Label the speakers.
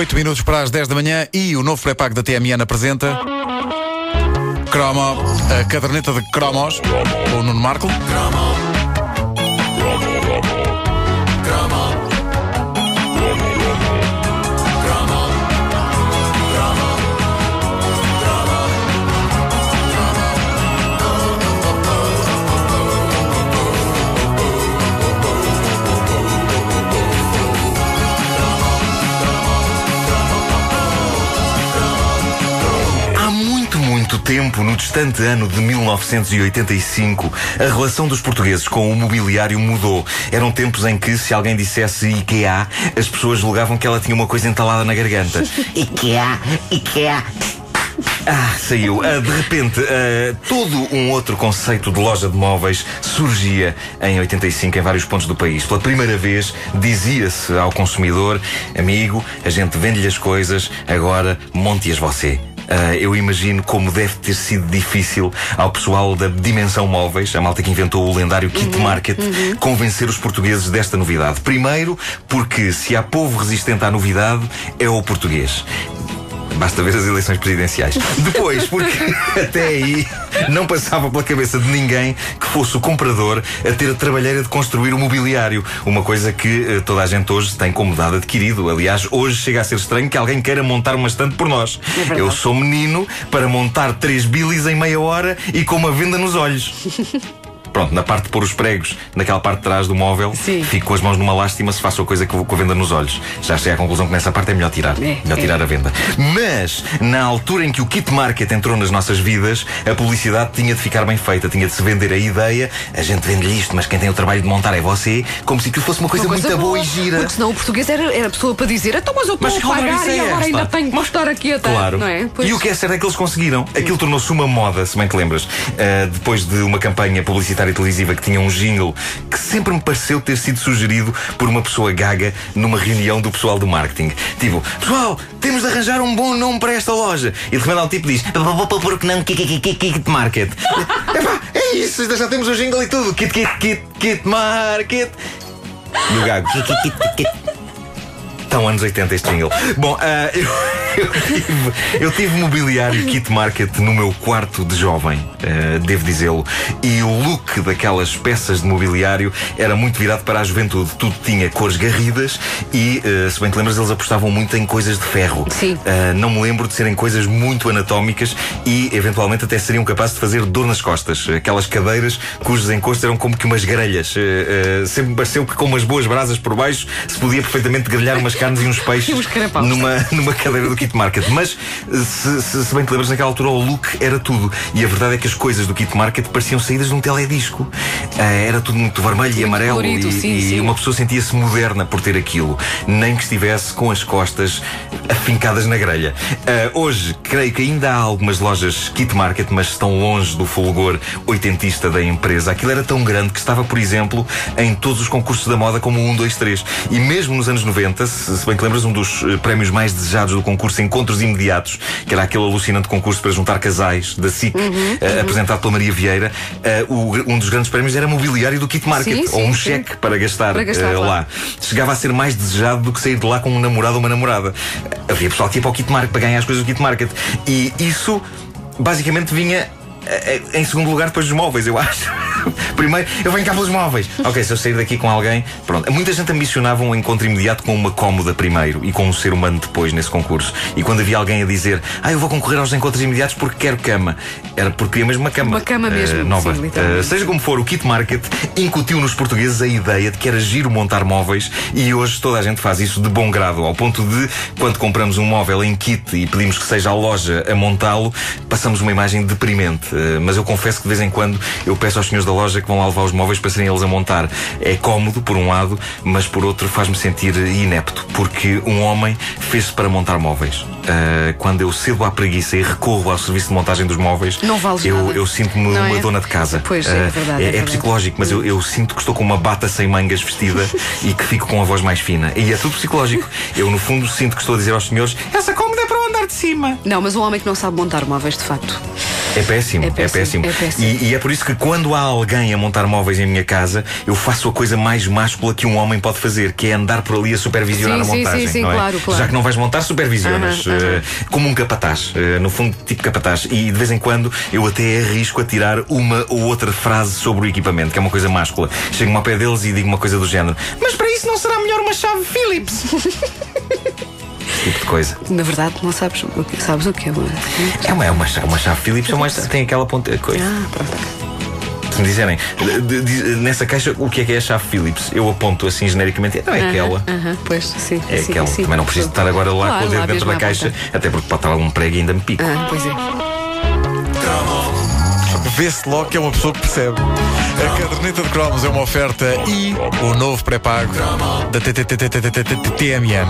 Speaker 1: 8 minutos para as 10 da manhã e o novo pré-pago da TMN apresenta. Cromo, a caderneta de cromos, o Nuno Marco.
Speaker 2: Há muito, tempo, no distante ano de 1985, a relação dos portugueses com o mobiliário mudou. Eram tempos em que, se alguém dissesse IKEA, as pessoas julgavam que ela tinha uma coisa entalada na garganta. IKEA, IKEA. Ah, saiu. Ah, de repente, ah, todo um outro conceito de loja de móveis surgia em 85 em vários pontos do país. Pela primeira vez, dizia-se ao consumidor: amigo, a gente vende-lhe as coisas, agora monte-as você. Ah, eu imagino como deve ter sido difícil ao pessoal da Dimensão Móveis, a malta que inventou o lendário Kit Market, convencer os portugueses desta novidade. Primeiro, porque se há povo resistente à novidade, é o português. Basta ver as eleições presidenciais. Depois, porque até aí não passava pela cabeça de ninguém que fosse o comprador a ter a trabalheira de construir o mobiliário. Uma coisa que eh, toda a gente hoje tem como dado adquirido. Aliás, hoje chega a ser estranho que alguém queira montar uma estante por nós. Eu sou menino para montar três bilis em meia hora e com uma venda nos olhos. Pronto, na parte de pôr os pregos, naquela parte de trás do móvel,
Speaker 3: Sim.
Speaker 2: fico com as mãos numa lástima se faço a coisa com com a venda nos olhos. Já cheguei à conclusão que nessa parte é melhor tirar.
Speaker 3: É,
Speaker 2: melhor
Speaker 3: é.
Speaker 2: tirar a venda. Mas, na altura em que o kit market entrou nas nossas vidas, a publicidade tinha de ficar bem feita, tinha de se vender a ideia. A gente vende-lhe isto, mas quem tem o trabalho de montar é você, como se aquilo fosse uma coisa,
Speaker 3: Uma
Speaker 2: muito boa, e gira.
Speaker 3: Porque senão o português era, era a pessoa para dizer então, mas eu
Speaker 2: Mas
Speaker 3: estou a
Speaker 2: que
Speaker 3: pagar e
Speaker 2: é
Speaker 3: agora ainda tenho que estar aqui até.
Speaker 2: Claro.
Speaker 3: Não é? Pois-
Speaker 2: E o que é certo é que eles conseguiram. Aquilo tornou-se uma moda, se bem te lembras. Ah, depois de uma campanha publicitária e televisiva que tinha um jingle que sempre me pareceu ter sido sugerido por uma pessoa gaga numa reunião do pessoal do marketing. Tipo, pessoal, temos de arranjar um bom nome para esta loja. E de repente um tipo diz, por que não Kit Market? Epá, é isso, já temos o jingle e tudo. Kit Kit Kit Kit Market. E o gago, Kit Kit Kit Kit. Tão anos 80 este jingle. Bom, ah, eu, eu tive, eu tive mobiliário kit market no meu quarto de jovem, ah, devo dizê-lo. E o look daquelas peças de mobiliário era muito virado para a juventude. Tudo tinha cores garridas e, ah, se bem te lembras, eles apostavam muito em coisas de ferro.
Speaker 3: Sim.
Speaker 2: Ah, não me lembro de serem coisas muito anatómicas e, eventualmente, até seriam capazes de fazer dor nas costas. Aquelas cadeiras cujos encostos eram como que umas grelhas. Sempre me pareceu que, com umas boas brasas por baixo, se podia perfeitamente grelhar umas carnes e uns peixes
Speaker 3: E
Speaker 2: numa, numa cadeira do kit market. Mas, se, se, se bem te lembras, naquela altura o look era tudo. E a verdade é que as coisas do kit market pareciam saídas de um teledisco. Ah, era tudo muito vermelho e amarelo.
Speaker 3: colorido,
Speaker 2: e,
Speaker 3: sim,
Speaker 2: e
Speaker 3: sim.
Speaker 2: uma pessoa sentia-se moderna por ter aquilo, nem que estivesse com as costas afincadas na grelha. Ah, hoje, creio que ainda há algumas lojas kit market, mas estão longe do fulgor oitentista da empresa. Aquilo era tão grande que estava, por exemplo, em todos os concursos da moda como o 1, 2, 3. E mesmo nos anos 90, se, se bem te lembras, um dos eh, prémios mais desejados do concurso Encontros Imediatos, que era aquele alucinante concurso para juntar casais da SIC,
Speaker 3: Uhum,
Speaker 2: eh, apresentado pela Maria Vieira, eh, o- um dos grandes prémios era mobiliário do kit market,
Speaker 3: Sim,
Speaker 2: ou um
Speaker 3: sim.
Speaker 2: cheque para gastar,
Speaker 3: Para gastar
Speaker 2: eh,
Speaker 3: lá.
Speaker 2: lá. Chegava a ser mais desejado do que sair de lá com um namorado ou uma namorada. Havia pessoal que ia para o kit market para ganhar as coisas do kit market. E isso basicamente vinha em segundo lugar depois dos móveis, eu acho. Primeiro, eu venho cá pelos móveis. Ok, se eu sair daqui com alguém, pronto. Muita gente ambicionava um encontro imediato com uma cómoda primeiro e com um ser humano depois nesse concurso. E quando havia alguém a dizer, ah, eu vou concorrer aos encontros imediatos porque quero cama, era porque queria mesmo uma cama.
Speaker 3: Uma cama
Speaker 2: eh,
Speaker 3: mesmo,
Speaker 2: nova.
Speaker 3: sim, literalmente.
Speaker 2: Eh, seja como for, o Kit Market incutiu nos portugueses a ideia de que era giro montar móveis e hoje toda a gente faz isso de bom grado, ao ponto de, quando compramos um móvel em kit e pedimos que seja a loja a montá-lo, passamos uma imagem deprimente. Eh, Mas eu confesso que de vez em quando eu peço aos senhores da loja que vão lá levar os móveis para serem eles a montar. É cómodo, por um lado, mas por outro faz-me sentir inepto, porque um homem fez-se para montar móveis. Eh, quando eu cedo à preguiça e recorro ao serviço de montagem dos móveis, eu, eu sinto-me
Speaker 3: Não
Speaker 2: uma
Speaker 3: é?
Speaker 2: dona de casa.
Speaker 3: Pois, é
Speaker 2: Eh,
Speaker 3: verdade,
Speaker 2: é,
Speaker 3: é
Speaker 2: é
Speaker 3: verdade.
Speaker 2: psicológico, mas eu, eu sinto que estou com uma bata sem mangas vestida e que fico com a voz mais fina. E é tudo psicológico. Eu, no fundo, sinto que estou a dizer aos senhores: essa cómoda é para andar de cima.
Speaker 3: Não, mas um homem que não sabe montar móveis, de facto.
Speaker 2: É péssimo, é péssimo.
Speaker 3: É péssimo.
Speaker 2: E, e é por isso que quando há alguém a montar móveis em minha casa, eu faço a coisa mais máscula que um homem pode fazer, que é andar por ali a supervisionar
Speaker 3: Sim,
Speaker 2: a
Speaker 3: sim,
Speaker 2: montagem.
Speaker 3: sim, sim,
Speaker 2: não é?
Speaker 3: claro, claro.
Speaker 2: Já que não vais montar, supervisionas. Eh, como um capataz. eh, no fundo, tipo capataz. E de vez em quando eu até arrisco a tirar uma ou outra frase sobre o equipamento, que é uma coisa máscula. Chego-me ao pé deles e digo uma coisa do género: Mas para isso não será melhor uma chave Phillips? Esse tipo de coisa.
Speaker 3: Na verdade, não sabes o que, sabes o que é, mano?
Speaker 2: É uma, é uma, chave, uma chave Philips, é uma, tem aquela ponta. Coisa.
Speaker 3: Ah, pronto.
Speaker 2: Se me disserem de- de- nessa caixa o que é que é a chave Philips, eu aponto assim genericamente, não é aquela.
Speaker 3: Aham, pois, sim.
Speaker 2: É
Speaker 3: sim,
Speaker 2: aquela.
Speaker 3: sim.
Speaker 2: Também não preciso estar agora lá
Speaker 3: Claro,
Speaker 2: com o dedo dentro da caixa, até porque pode estar algum prego e ainda me pico.
Speaker 3: Ah, pois é.
Speaker 1: Vê-se logo que é uma pessoa que percebe. A caderneta de cromos é uma oferta e o novo pré-pago da TMN.